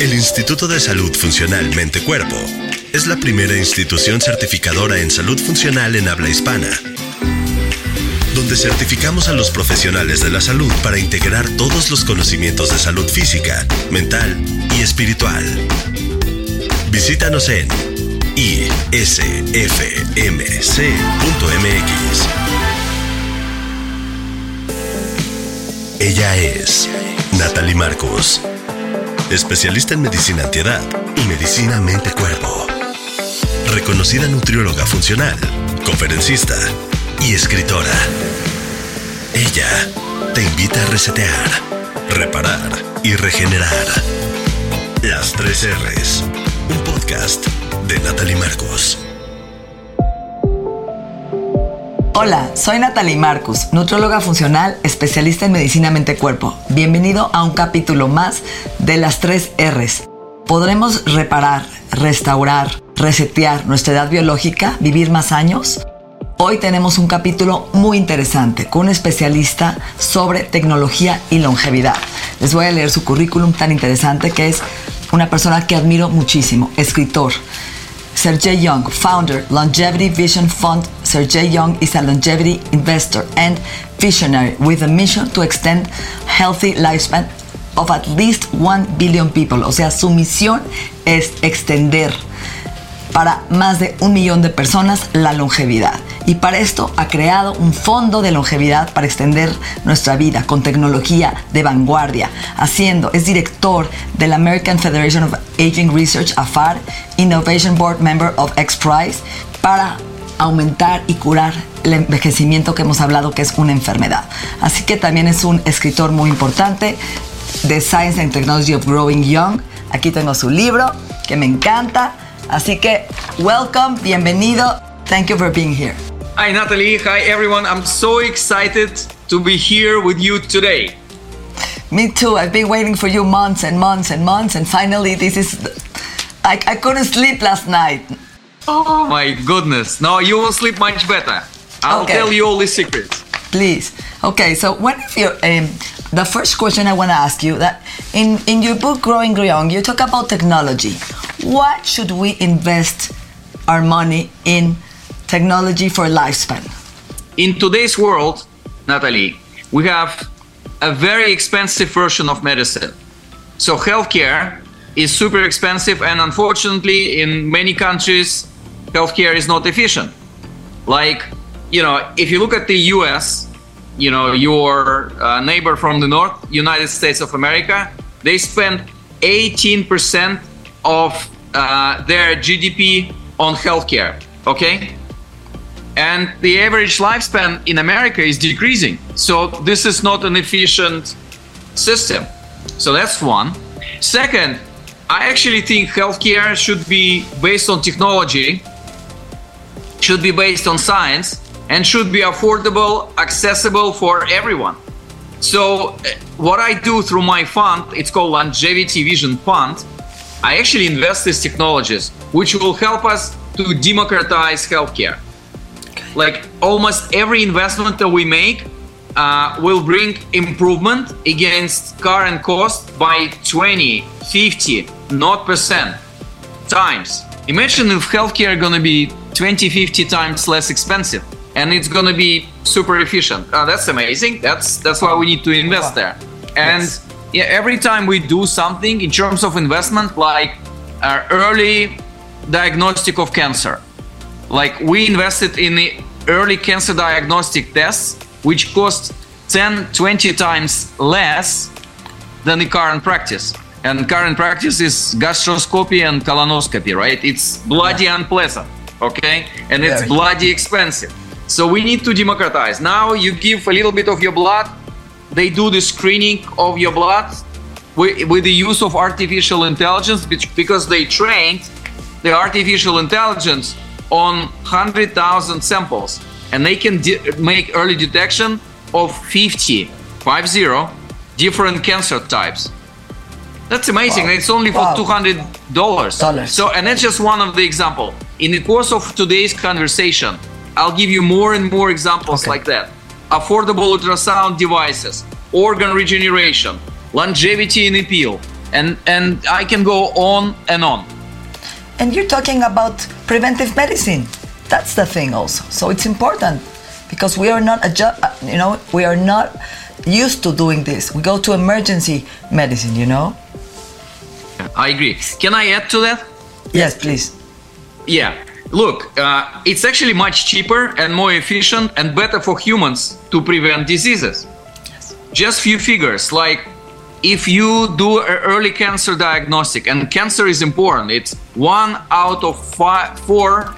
El Instituto de Salud Funcional Mente Cuerpo es la primera institución certificadora en salud funcional en habla hispana, donde certificamos a los profesionales de la salud para integrar todos los conocimientos de salud física, mental y espiritual. Visítanos en isfmc.mx. Ella es Natalie Marcos, especialista en medicina antiedad y medicina mente-cuerpo. Reconocida nutrióloga funcional, conferencista y escritora. Ella te invita a resetear, reparar y regenerar. Las tres R's, un podcast de Natalie Marcos. Hola, soy Natalie Marcus, nutróloga funcional, especialista en medicina mente-cuerpo. Bienvenido a un capítulo más de las tres R's. ¿Podremos reparar, restaurar, resetear nuestra edad biológica, vivir más años? Hoy tenemos un capítulo muy interesante con un especialista sobre tecnología y longevidad. Les voy a leer su currículum tan interesante que es una persona que admiro muchísimo, escritor Sergey Young, founder, Longevity Vision Fund. Sergey Young is a longevity investor and visionary with a mission to extend healthy lifespan of at least 1 billion people. O sea, su misión es extender para más de un millón de personas la longevidad. Y para esto ha creado un fondo de longevidad para extender nuestra vida con tecnología de vanguardia, haciendo, es director de la American Federation of Aging Research, AFAR, Innovation Board Member of XPRIZE, para aumentar y curar el envejecimiento que hemos hablado que es una enfermedad. Así que también es un escritor muy importante de Science and Technology of Growing Young. Aquí tengo su libro que me encanta. Así que, welcome, bienvenido. Thank you for being here. Hi, Natalie. Hi, everyone. I'm so excited to be here with you today. Me too. I've been waiting for you months and months and months, and finally, this is. I, I couldn't sleep last night. Oh my goodness. No, you will sleep much better. I'll Okay. tell you all the secrets. Please. Okay, so one of your um, the first question I want to ask you that in in your book Growing Young, you talk about technology. What should we invest our money in technology for lifespan? In today's world, Natalie, we have a very expensive version of medicine. So, healthcare is super expensive, and unfortunately, in many countries, healthcare is not efficient. Like, you know, if you look at the US, you know, your uh, neighbor from the north, United States of America, they spend 18% of uh, their GDP on healthcare. Okay? And the average lifespan in America is decreasing. So this is not an efficient system. So that's one. Second, I actually think healthcare should be based on technology, should be based on science, and should be affordable, accessible for everyone. So uh, what I do through my fund, it's called Longevity Vision Fund. I actually invest these technologies, which will help us to democratize healthcare. Like almost every investment that we make uh, will bring improvement against current cost by 20, 50, not percent times. Imagine if healthcare gonna be 20, 50 times less expensive and it's going to be super efficient. Uh, that's amazing. That's that's why we need to invest there. And Yes. yeah, every time we do something in terms of investment, like uh, early diagnostic of cancer, like we invested in the early cancer diagnostic tests, which cost 10, 20 times less than the current practice. And current practice is gastroscopy and colonoscopy, right? It's bloody unpleasant, okay? And it's bloody expensive. So we need to democratize. Now you give a little bit of your blood, they do the screening of your blood with, with the use of artificial intelligence because they trained the artificial intelligence on 100,000 samples and they can de- make early detection of 50, 50 different cancer types. That's amazing. Wow. It's only for Wow. $200. Dollars. So, and that's just one of the example. In the course of today's conversation, I'll give you more and more examples Okay. like that. Affordable ultrasound devices, organ regeneration, longevity in appeal, and and I can go on and on. And you're talking about preventive medicine. That's the thing also. So it's important because we are not adju- uh, you know, we are not used to doing this. We go to emergency medicine, you know? I agree. Can I add to that? Yes, please. Yeah. Look, uh, it's actually much cheaper and more efficient and better for humans to prevent diseases. Yes. Just few figures like if you do an early cancer diagnostic, and cancer is important, it's one out of five, four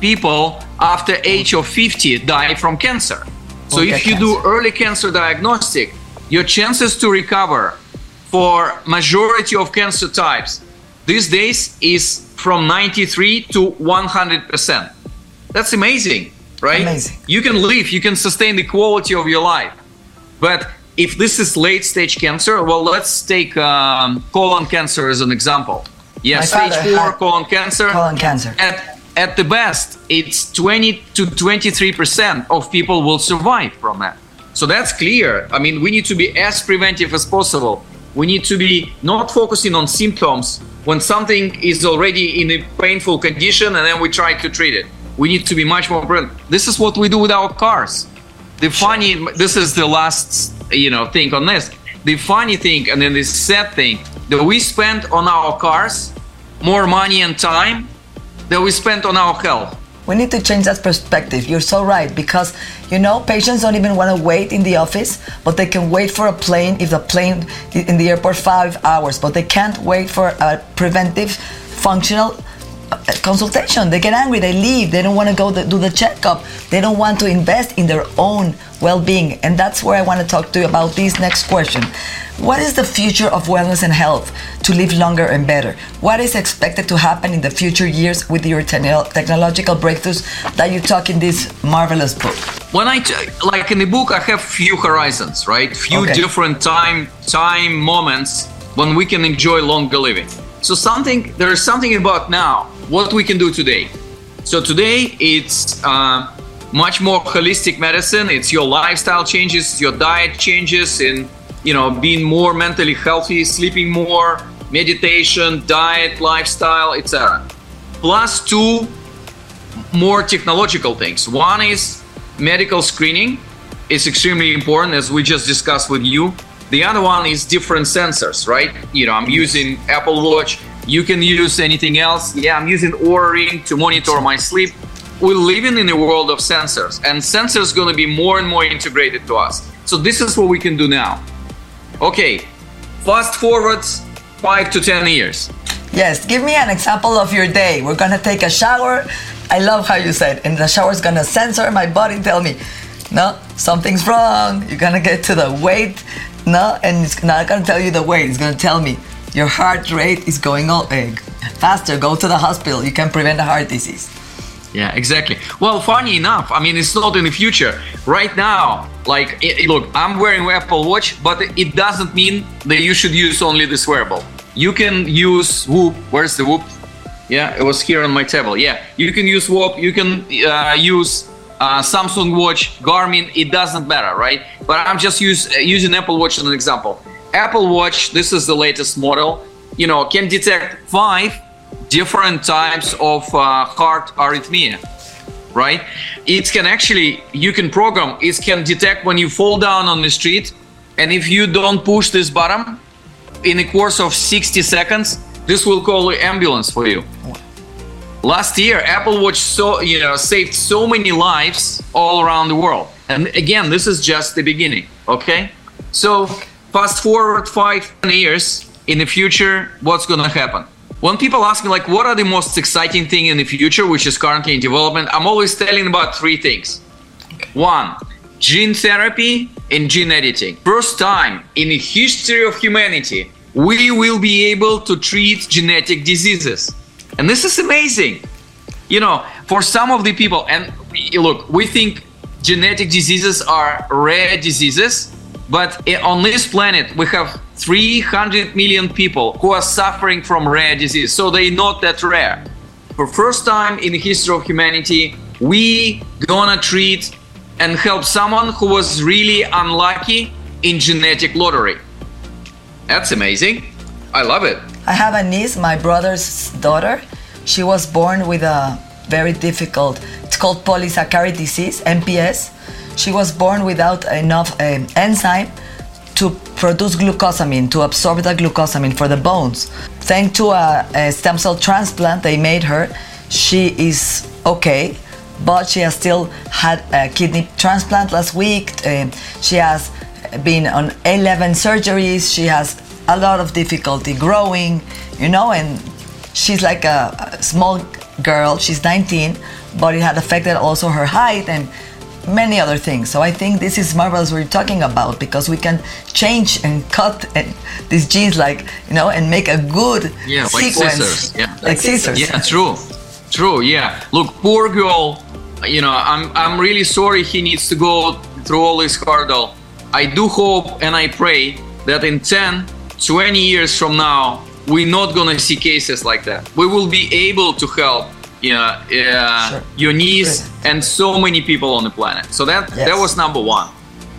people after age of 50 die from cancer. So if you do early cancer diagnostic, your chances to recover for majority of cancer types these days is from 93 to 100%. That's amazing, right? Amazing. You can live, you can sustain the quality of your life. But if this is late stage cancer, well, let's take um, colon cancer as an example. Yes, stage four colon cancer. colon cancer. At, at the best, it's 20 to 23% of people will survive from that. So that's clear. I mean, we need to be as preventive as possible. We need to be not focusing on symptoms when something is already in a painful condition and then we try to treat it. We need to be much more preventive. This is what we do with our cars. The funny, this is the last, you know, thing on this. The funny thing and then the sad thing that we spend on our cars more money and time that we spend on our health. We need to change that perspective. You're so right because you know patients don't even want to wait in the office, but they can wait for a plane if the plane in the airport five hours, but they can't wait for a preventive, functional uh, consultation. They get angry, they leave. They don't want to go do the checkup. They don't want to invest in their own well-being, and that's where I want to talk to you about this next question. What is the future of wellness and health to live longer and better? What is expected to happen in the future years with your techno- technological breakthroughs that you talk in this marvelous book? When I t- like in the book, I have few horizons, right? Few Okay. different time time moments when we can enjoy longer living. So something there is something about now what we can do today. So today it's uh, much more holistic medicine. It's your lifestyle changes, your diet changes, in you know being more mentally healthy, sleeping more, meditation, diet, lifestyle, etc. Plus two more technological things. One is medical screening is extremely important as we just discussed with you. The other one is different sensors, right? You know, I'm using Apple Watch. You can use anything else. Yeah, I'm using Oura Ring to monitor my sleep. We're living in a world of sensors, and sensors going to be more and more integrated to us. So this is what we can do now. Okay, fast forwards five to ten years. Yes, give me an example of your day. We're gonna take a shower. I love how you said, and the shower's gonna sensor my body, tell me, no, something's wrong. You're gonna get to the weight, no, and it's not gonna tell you the weight. It's gonna tell me your heart rate is going up eh, faster. Go to the hospital. You can prevent a heart disease. Yeah, exactly. Well, funny enough, I mean, it's not in the future. Right now, like, i- i- look, I'm wearing Apple Watch, but it doesn't mean that you should use only this wearable. You can use Whoop. Where's the Whoop? Yeah, it was here on my table. Yeah, you can use Whoop. You can uh, use uh, Samsung Watch, Garmin. It doesn't matter, right? But I'm just use, uh, using Apple Watch as an example. Apple Watch, this is the latest model. You know, can detect five different types of uh, heart arrhythmia. right? It can actually, you can program, it can detect when you fall down on the street. And if you don't push this button in a course of 60 seconds, this will call an ambulance for you. Last year, Apple Watch so you know saved so many lives all around the world. And again, this is just the beginning. Okay, so fast forward five years in the future, what's gonna happen? When people ask me like, what are the most exciting thing in the future, which is currently in development, I'm always telling about three things. One, gene therapy and gene editing. First time in the history of humanity, we will be able to treat genetic diseases. And this is amazing. You know, for some of the people, and look, we think genetic diseases are rare diseases, but on this planet, we have 300 million people who are suffering from rare disease. So they're not that rare. For first time in the history of humanity, we gonna treat and help someone who was really unlucky in genetic lottery. That's amazing. I love it. I have a niece, my brother's daughter. She was born with a very difficult, it's called polysaccharide disease, MPS. She was born without enough um, enzyme to produce glucosamine, to absorb the glucosamine for the bones. Thanks to a, a stem cell transplant they made her, she is okay, but she has still had a kidney transplant last week. Uh, she has been on 11 surgeries. She has a lot of difficulty growing, you know, and she's like a, a small girl. She's 19, but it had affected also her height and many other things. So I think this is marvelous we're talking about because we can change and cut and these genes like you know and make a good yeah, sequence. like scissors. Yeah, like scissors. Yeah, true, true. Yeah. Look, poor girl. You know, I'm I'm really sorry he needs to go through all this hurdle. I do hope and I pray that in 10, 20 years from now, we're not gonna see cases like that. We will be able to help you know, uh, sure. your niece Good. and so many people on the planet. So that yes. that was number one.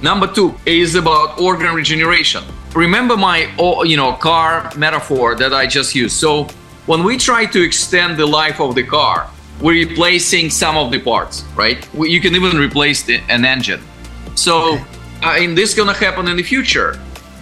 Number two is about organ regeneration. Remember my you know car metaphor that I just used. So when we try to extend the life of the car, we're replacing some of the parts, right? You can even replace the, an engine. So, okay. uh, and this gonna happen in the future.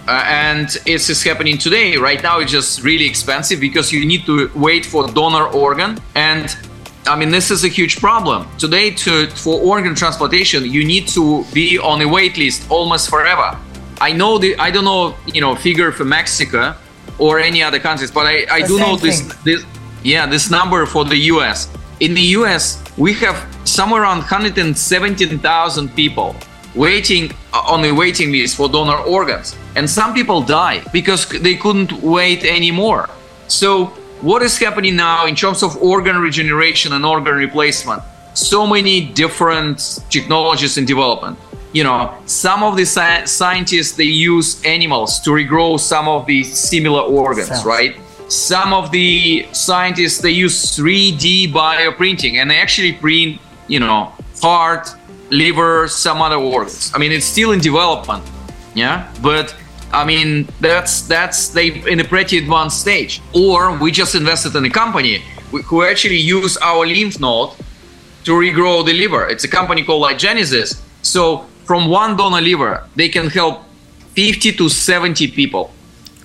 Uh, and it's just happening today. Right now, it's just really expensive because you need to wait for donor organ. And I mean, this is a huge problem today. To for organ transplantation, you need to be on a wait list almost forever. I know the I don't know you know figure for Mexico or any other countries, but I, I do know this this yeah this number for the U.S. In the U.S., we have somewhere around 117,000 people waiting uh, on a waiting list for donor organs. And some people die because they couldn't wait anymore. So, what is happening now in terms of organ regeneration and organ replacement? So many different technologies in development. You know, some of the sci- scientists they use animals to regrow some of the similar organs, Cells. right? Some of the scientists they use 3D bioprinting and they actually print, you know, heart, liver, some other organs. I mean, it's still in development, yeah. But I mean, that's that's they in a pretty advanced stage. Or we just invested in a company who actually use our lymph node to regrow the liver. It's a company called LyGenesis. So from one donor liver, they can help 50 to 70 people.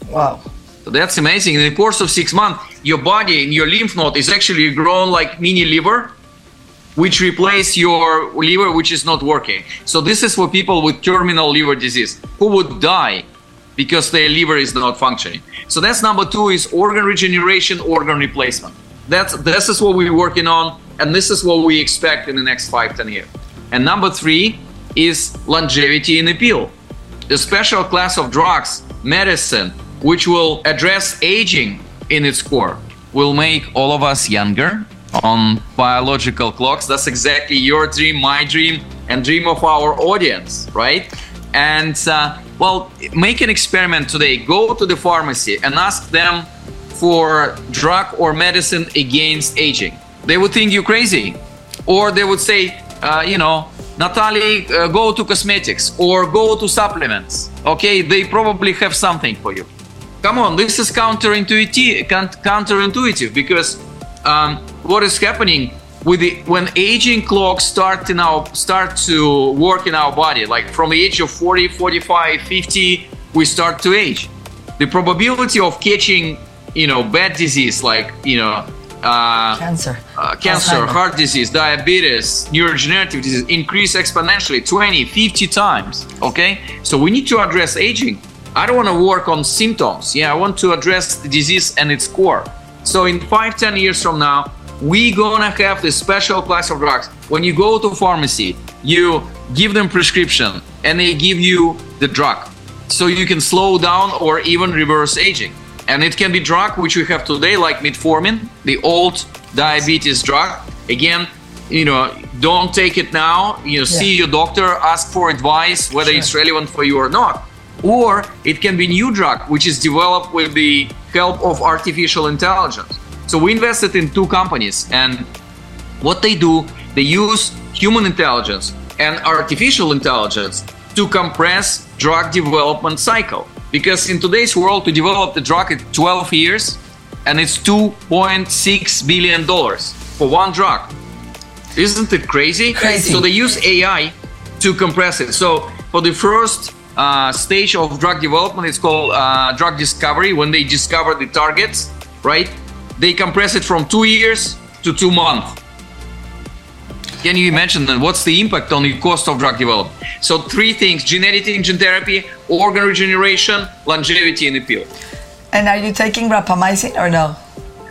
Wow. So that's amazing. In the course of six months, your body and your lymph node is actually grown like mini liver which replace your liver which is not working. So this is for people with terminal liver disease who would die because their liver is not functioning. So that's number two is organ regeneration, organ replacement. That's this is what we're working on, and this is what we expect in the next five, ten years. And number three is longevity in pill. A special class of drugs, medicine, which will address aging in its core, will make all of us younger on biological clocks. That's exactly your dream, my dream, and dream of our audience, right? And uh, well, make an experiment today. Go to the pharmacy and ask them for drug or medicine against aging. They would think you crazy, or they would say, uh, you know, Natalie, uh, go to cosmetics or go to supplements. Okay, they probably have something for you. Come on, this is counterintuitive, counterintuitive because um, what is happening the when aging clocks start in our start to work in our body, like from the age of 40, 45, 50, we start to age. The probability of catching, you know, bad disease like you know uh, cancer, uh, cancer, Alzheimer. heart disease, diabetes, neurodegenerative disease increase exponentially 20, 50 times. Okay, so we need to address aging. I don't want to work on symptoms. Yeah, I want to address the disease and its core. So in five, ten years from now, we gonna have this special class of drugs. When you go to pharmacy, you give them prescription and they give you the drug. So you can slow down or even reverse aging. And it can be drug which we have today, like metformin, the old diabetes drug. Again, you know, don't take it now. You know, see your doctor, ask for advice whether Sure. it's relevant for you or not. Or it can be new drug which is developed with the help of artificial intelligence. So we invested in two companies and what they do, they use human intelligence and artificial intelligence to compress drug development cycle. Because in today's world, to develop the drug, it's 12 years, and it's 2.6 billion dollars for one drug. Isn't it crazy? Crazy. So they use AI to compress it. So for the first uh, stage of drug development, it's called uh, drug discovery. When they discover the targets, right? They compress it from two years to two months. Can you imagine that? What's the impact on the cost of drug development? So three things: gene editing, gene therapy, organ regeneration, longevity in the pill. And are you taking rapamycin or no?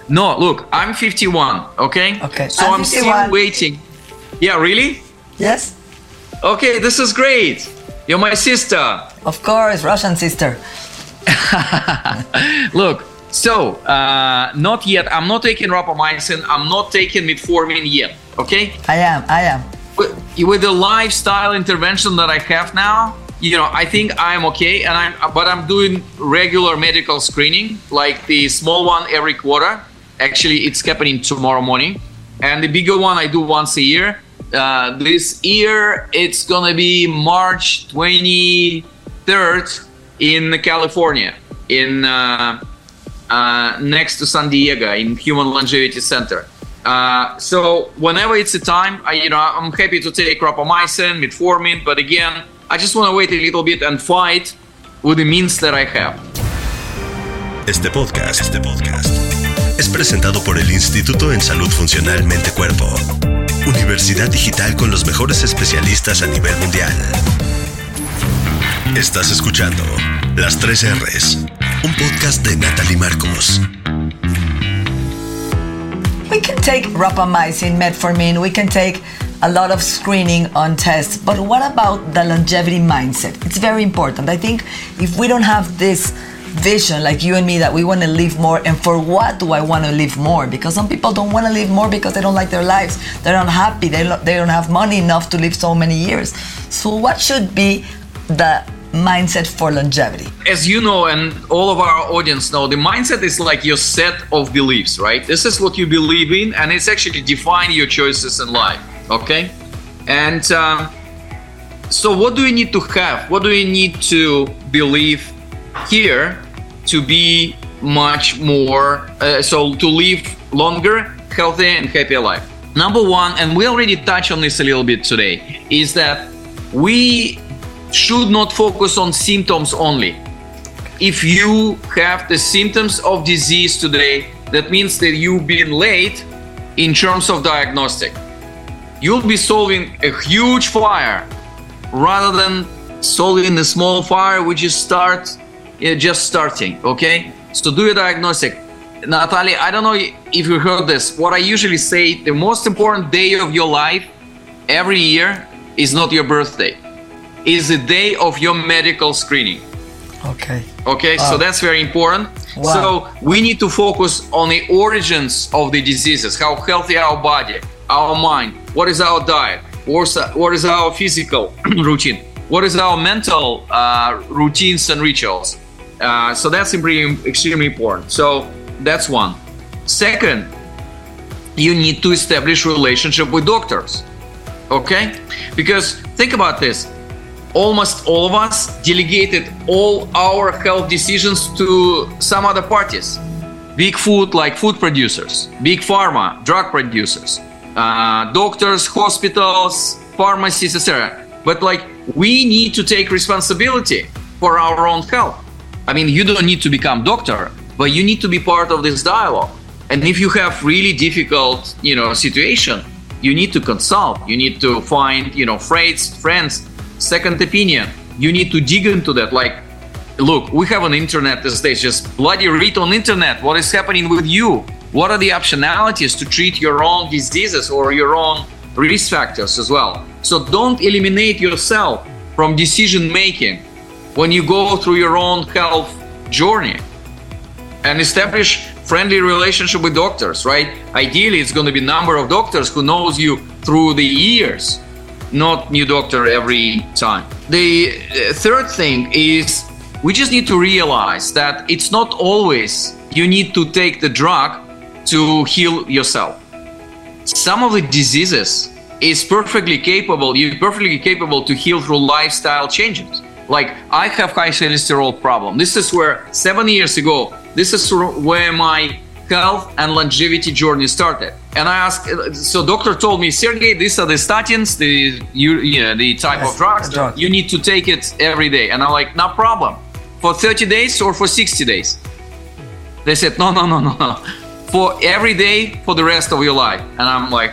No, look, I'm 51. Okay. Okay, So I'm I'm, still waiting. Yeah, really? Yes, Okay, this is great. You're my sister. of course, Russian sister. Look, so uh, not yet. I'm not taking rapamycin. I'm not taking metformin yet. Okay. I am, I am. with, with the lifestyle intervention that I have now, you know, I think I'm okay, and I'm but I'm doing regular medical screening, like the small one every quarter. Actually, it's happening tomorrow morning, and the bigger one I do once a year. Uh, this year it's gonna be March 23rd in California, in uh, uh, next to San Diego in Human Longevity Center. Uh, so whenever it's a time, I, you know, I'm happy to take rapamycin, metformin, but again, I just want to wait a little bit and fight with the means that I have. Este podcast, este podcast es presentado por el Instituto en Salud Funcional Mente Cuerpo, Universidad Digital con los mejores especialistas a nivel mundial. Estás escuchando Las 3 R's, un podcast de Natalie Marcos. We can take rapamycin, metformin, we can take a lot of screening on tests, but what about the longevity mindset? It's very important. I think if we don't have this vision like you and me that we want to live more and for what do I want to live more because some people don't want to live more because they don't like their lives they're not happy they, lo- they don't have money enough to live so many years so what should be the mindset for longevity As you know, and all of our audience know, the mindset is like your set of beliefs, right? This is what you believe in, and it's actually define your choices in life. Okay, and um, so what do we need to have? What do we need to believe here to be much more? Uh, so to live longer, healthier, and happier life. Number one, and we already touched on this a little bit today, is that we should not focus on symptoms only. If you have the symptoms of disease today, that means that you've been late in terms of diagnostic. You'll be solving a huge fire rather than solving a small fire which is start yeah, just starting. Okay, so do a diagnostic. Natalie, I don't know if you heard this. What I usually say, the most important day of your life every year is not your birthday, is the day of your medical screening. okay Okay, so that's very important. Wow. So we need to focus on the origins of the diseases, how healthy our body, our mind, what is our diet, what's, our physical routine, what is our mental uh, routines and rituals. Uh, so that's extremely, extremely important. So that's one. Second, you need to establish relationship with doctors. Okay, because think about this almost all of us delegated all our health decisions to some other parties. Big food like food producers, big pharma, drug producers, uh, doctors, hospitals, pharmacies, etc. But like we need to take responsibility for our own health. I mean, you don't need to become doctor, but you need to be part of this dialogue. And if you have really difficult, you know, situation, you need to consult. You need to find, you know, friends, friends, second opinion. You need to dig into that. Like, look, we have an internet these days. Just bloody read on internet what is happening with you. What are the optionalities to treat your own diseases or your own risk factors as well? So don't eliminate yourself from decision making when you go through your own health journey and establish friendly relationship with doctors right ideally it's going to be number of doctors who knows you through the years not new doctor every time. The third thing is we just need to realize that it's not always you need to take the drug to heal yourself. Some of the diseases is perfectly capable you're perfectly capable to heal through lifestyle changes. Like i have high cholesterol problem. This is where seven years ago this is where my health and longevity journey started and i asked so doctor told me sergey these are the statins the you, yeah, the type yes, of drugs. Drug. you need to take it every day. And i'm like no problem. For 30 days or for 60 days? They said no no no no no. For every day for the rest of your life. And i'm like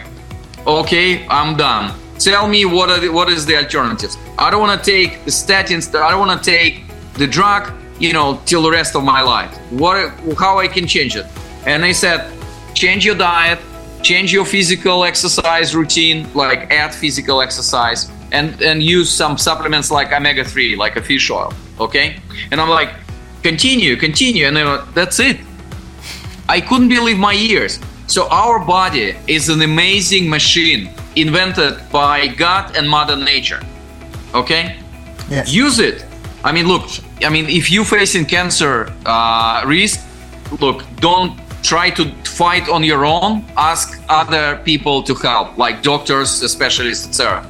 okay i'm done. Tell me what are the, what is the alternatives. I don't want to take the statins i don't want to take the drug you know till the rest of my life. What how i can change it? And they said change your diet change your physical exercise routine like add physical exercise and and use some supplements like omega-3 like a fish oil okay and i'm like continue continue and then that's it i couldn't believe my ears so our body is an amazing machine invented by God and Mother Nature. Okay? Yes. Use it. I mean, look, I mean, if you're facing cancer uh, risk, look, don't try to fight on your own. Ask other people to help, like doctors, specialists, etc.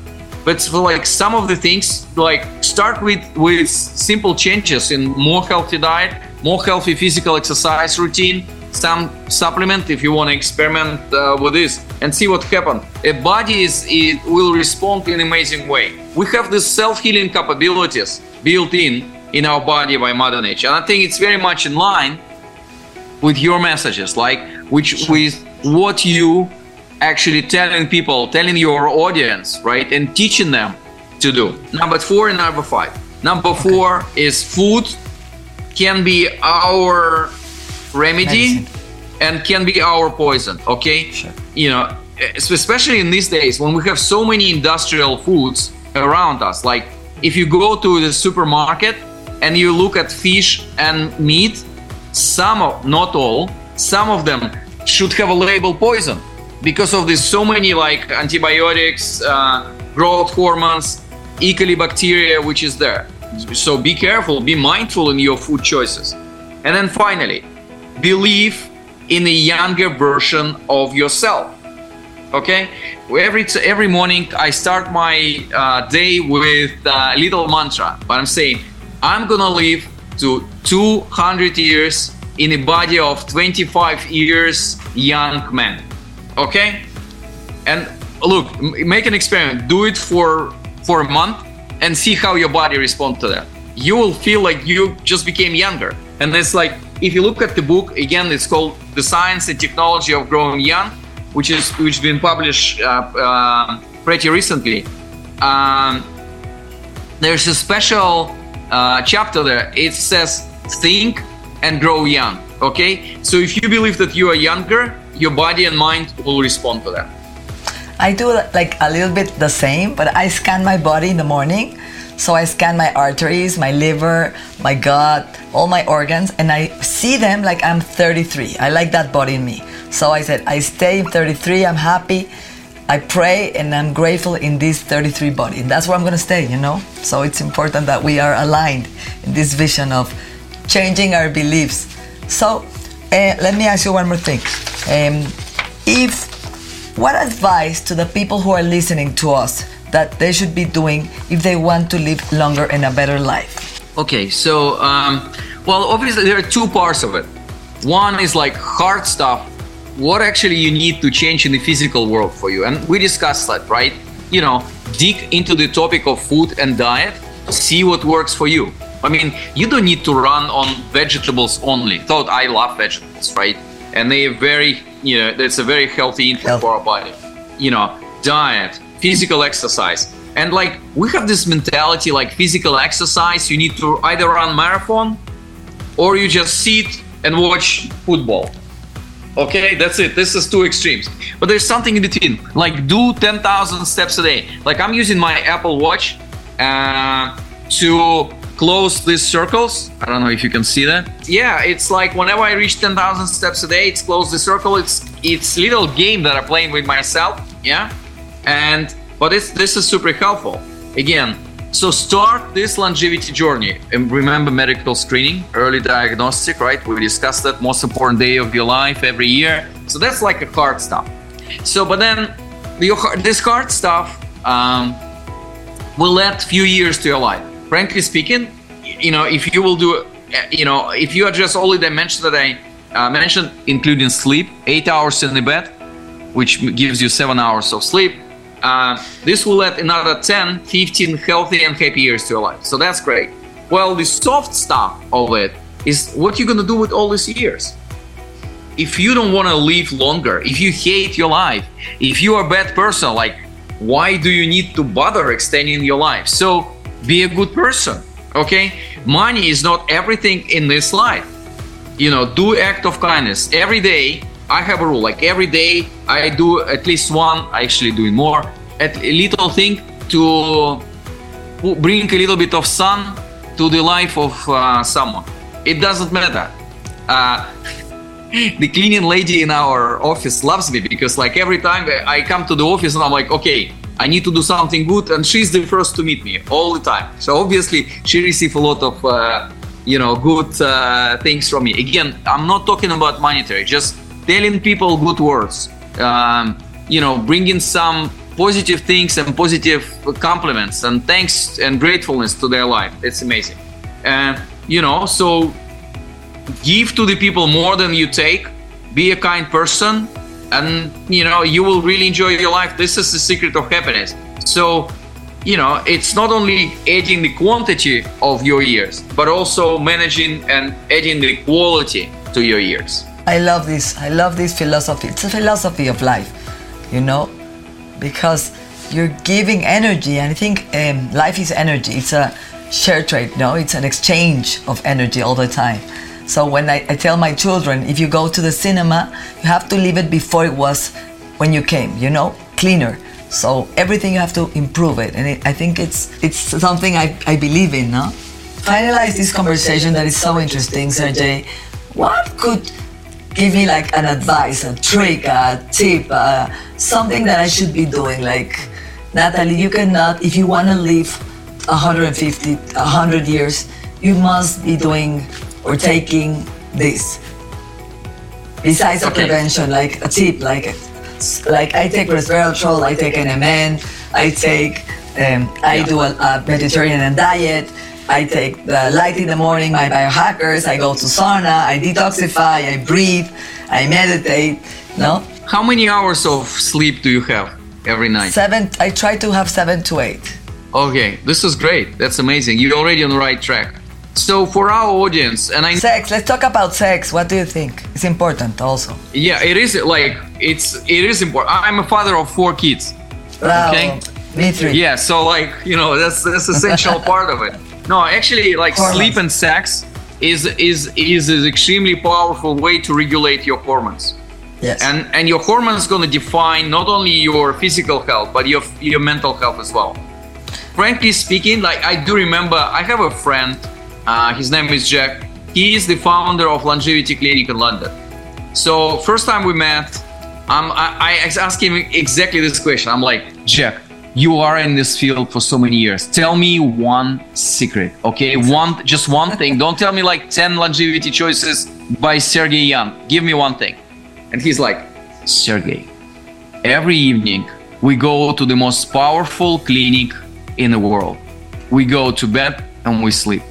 But for like some of the things, like start with with simple changes in more healthy diet, more healthy physical exercise routine, some supplement if you want to experiment uh, with this and see what happens. A body is it will respond in an amazing way. We have these self-healing capabilities built in in our body by Mother Nature, and I think it's very much in line with your messages, like which with what you actually telling people, telling your audience, right, and teaching them to do. Number four and number five. Number four is food can be our remedy Medicine. and can be our poison okay sure. you know especially in these days when we have so many industrial foods around us like if you go to the supermarket and you look at fish and meat some of not all some of them should have a label poison because of this so many like antibiotics uh, growth hormones e coli bacteria which is there. So be careful be mindful in your food choices. And then finally believe in a younger version of yourself okay? Every every morning i start my uh, day with a little mantra but i'm saying i'm gonna live to 200 years in a body of 25 years young man okay? And look make an experiment. Do it for for a month and see how your body responds to that. You will feel like you just became younger. And it's like if you look at the book again, it's called "The Science and Technology of Growing Young," which is which been published uh, uh, pretty recently. Um, there's a special uh, chapter there. It says "Think and Grow Young." Okay, so if you believe that you are younger, your body and mind will respond to that. I do like a little bit the same, but I scan my body in the morning so I scan my arteries, my liver, my gut, all my organs, and I see them like I'm 33. I like that body in me. So I said, I stay 33, I'm happy. I pray and I'm grateful in this 33 body. And that's where I'm going to stay, you know? So it's important that we are aligned in this vision of changing our beliefs. So uh, let me ask you one more thing. Um, if what advice to the people who are listening to us that they should be doing if they want to live longer and a better life? Okay, so, um, well, obviously, there are two parts of it. One is like hard stuff, what actually you need to change in the physical world for you. And we discussed that, right? You know, dig into the topic of food and diet, see what works for you. I mean, you don't need to run on vegetables only. Thought I love vegetables, right? And they are very, you know, it's a very healthy input Healthy. for our body. You know, diet, physical exercise. And like we have this mentality like physical exercise, you need to either run marathon or you just sit and watch football. Okay, that's it. This is two extremes. But there's something in between. Like do 10,000 steps a day. Like I'm using my Apple Watch uh, to close these circles. I don't know if you can see that. Yeah, it's like whenever I reach 10,000 steps a day, it's close the circle. It's it's little game that I'm playing with myself. Yeah, and but it's this is super helpful. Again, so start this longevity journey and remember medical screening, early diagnostic, right? We discussed that most important day of your life every year. So that's like a hard stuff. So, but then the, this hard stuff um, will add few years to your life. Frankly speaking, you know, if you will do, you know, if you address all the dimensions that I uh, mentioned, including sleep, eight hours in the bed, which gives you seven hours of sleep, uh, this will add another 10, 15 healthy and happy years to your life. So that's great. Well, the soft stuff of it is what you're going to do with all these years. If you don't want to live longer, if you hate your life, if you are a bad person, like, why do you need to bother extending your life? So be a good person, okay? Money is not everything in this life. You know, do act of kindness every day. I have a rule like every day I do at least one, I actually doing more, a little thing to bring a little bit of sun to the life of uh, someone. It doesn't matter. Uh, the cleaning lady in our office loves me because like every time I come to the office and I'm like, okay, I need to do something good, and she's the first to meet me all the time. So obviously she receives a lot of uh, you know good uh, things from me. Again, I'm not talking about monetary, just telling people good words. Um, you know, bringing some positive things and positive compliments and thanks and gratefulness to their life. It's amazing. And you know, so give to the people more than you take. Be a kind person, and you know you will really enjoy your life. This is the secret of happiness. So, you know, it's not only adding the quantity of your years, but also managing and adding the quality to your years. I love this. I love this philosophy. It's a philosophy of life, you know, because you're giving energy, and I think um, life is energy. It's a share trade, no? It's an exchange of energy all the time. So when I, I tell my children, if you go to the cinema, you have to leave it before it was when you came, you know, cleaner. So everything you have to improve it, and it, I think it's it's something I, I believe in, no? Finalize this conversation that is so interesting, Sergey. What could give me like an advice, a trick, a tip, uh, something that I should be doing? Like, Natalie, you cannot, if you want to live 150, 100 years, you must be doing or taking this. Besides the Okay. prevention, like a tip, like like I take resveratrol, I take NMN, I take, um, I do a, a Mediterranean diet, I take the light in the morning, my biohackers, I go to sauna, I detoxify, I breathe, I meditate, no? How many hours of sleep do you have every night? Seven, I try to have seven to eight. Okay, this is great. That's amazing. You're already on the right track. So for our audience, and I Sex, let's talk about sex. What do you think? It's important also. yeah, it is like it's it is important. I'm a father of four kids. Bravo. Okay. Me three. Yeah, so like you know that's that's essential part of it. No, actually, like Hormones. sleep and sex is is is an extremely powerful way to regulate your hormones. Yes. and and your hormones going to define not only your physical health but your your mental health as well frankly speaking like i do remember i have a friend uh, his name is jack he is the founder of longevity clinic in london so first time we met um, I, I asked him exactly this question i'm like jack you are in this field for so many years tell me one secret okay one just one thing don't tell me like 10 longevity choices by sergey young give me one thing and he's like, Sergey, every evening we go to the most powerful clinic in the world. We go to bed and we sleep.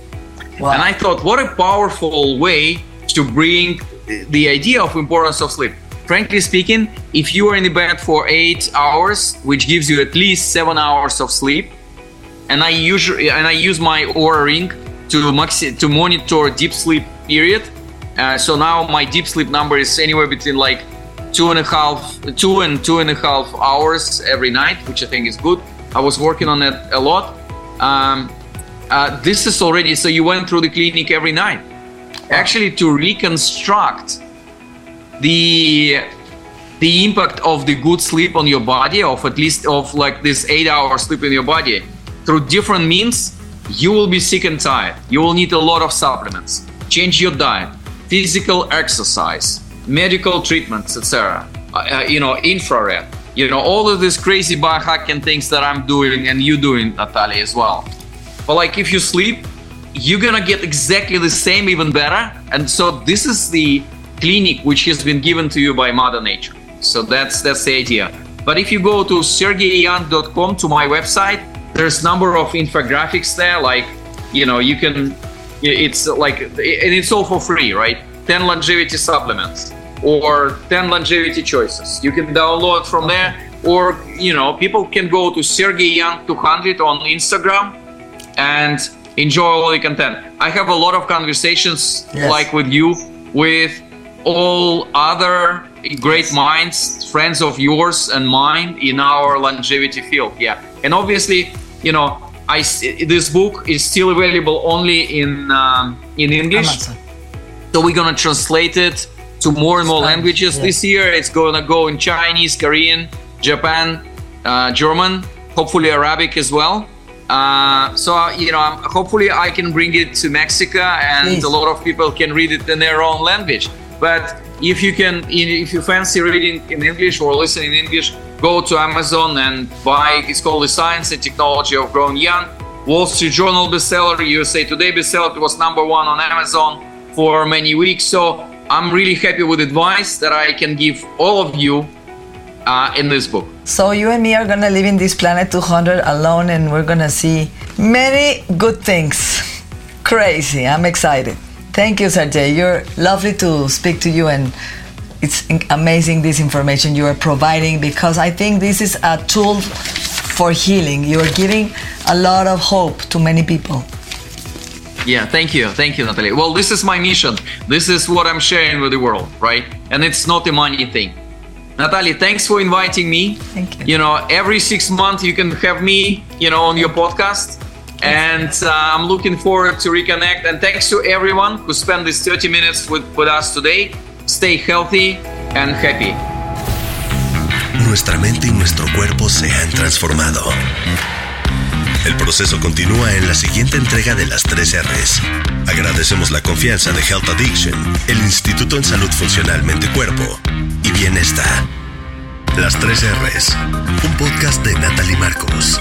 Wow. And I thought, what a powerful way to bring the idea of importance of sleep. Frankly speaking, if you are in the bed for eight hours, which gives you at least seven hours of sleep, and I usually and I use my Oura ring to maxi- to monitor deep sleep period. Uh, so now my deep sleep number is anywhere between like two and a half, two and two and a half hours every night, which I think is good. I was working on that a lot. Um, uh, this is already so you went through the clinic every night. Actually, to reconstruct the the impact of the good sleep on your body, of at least of like this eight hour sleep in your body, through different means, you will be sick and tired. You will need a lot of supplements. Change your diet, physical exercise, medical treatments, etc. Uh, uh, you know, infrared. You know, all of these crazy biohacking things that I'm doing and you doing, Natalia, as well. But like, if you sleep, you're gonna get exactly the same, even better. And so this is the clinic which has been given to you by Mother Nature. So that's that's the idea. But if you go to sergeyyoung.com to my website, there's number of infographics there. Like, you know, you can. It's like, and it's all for free, right? Ten longevity supplements or 10 longevity choices. You can download from there, or you know, people can go to Sergey Young 200 on Instagram and enjoy all the content. I have a lot of conversations Yes. like with you, with all other great minds, friends of yours and mine in our longevity field. Yeah, and obviously, you know, I this book is still available only in um, in English. Amazon. So we're gonna translate it to more and more Spanish, languages yeah. this year. It's gonna go in Chinese, Korean, Japan, uh, German, hopefully Arabic as well. Uh, so uh, you know, hopefully I can bring it to Mexico, and Please. a lot of people can read it in their own language. But if you can, if you fancy reading in English or listening in English, go to Amazon and buy. It's called The Science and Technology of Growing Young. Wall Street Journal bestseller, USA Today bestseller. It was number one on Amazon for many weeks. So I'm really happy with advice that I can give all of you uh, in this book. So you and me are gonna live in this planet 200 alone, and we're gonna see many good things. Crazy! I'm excited. Thank you, Sergey. You're lovely to speak to you, and it's amazing this information you are providing because I think this is a tool for healing. You are giving a lot of hope to many people. Yeah, thank you. Thank you, Natalie. Well, this is my mission. This is what I'm sharing with the world, right? And it's not a money thing. Natalie, thanks for inviting me. Thank you. You know, every six months you can have me, you know, on your podcast. And uh, I'm looking forward to reconnect. And thanks to everyone who spent these 30 minutes with, with us today. Stay healthy and happy. Nuestra mente y nuestro cuerpo se han transformado. El proceso continúa en la siguiente entrega de las 3 R's. Agradecemos la confianza de Health Addiction, el Instituto en Salud Funcional Mente Cuerpo y Bienestar. Las 3 R's, un podcast de Natalie Marcos.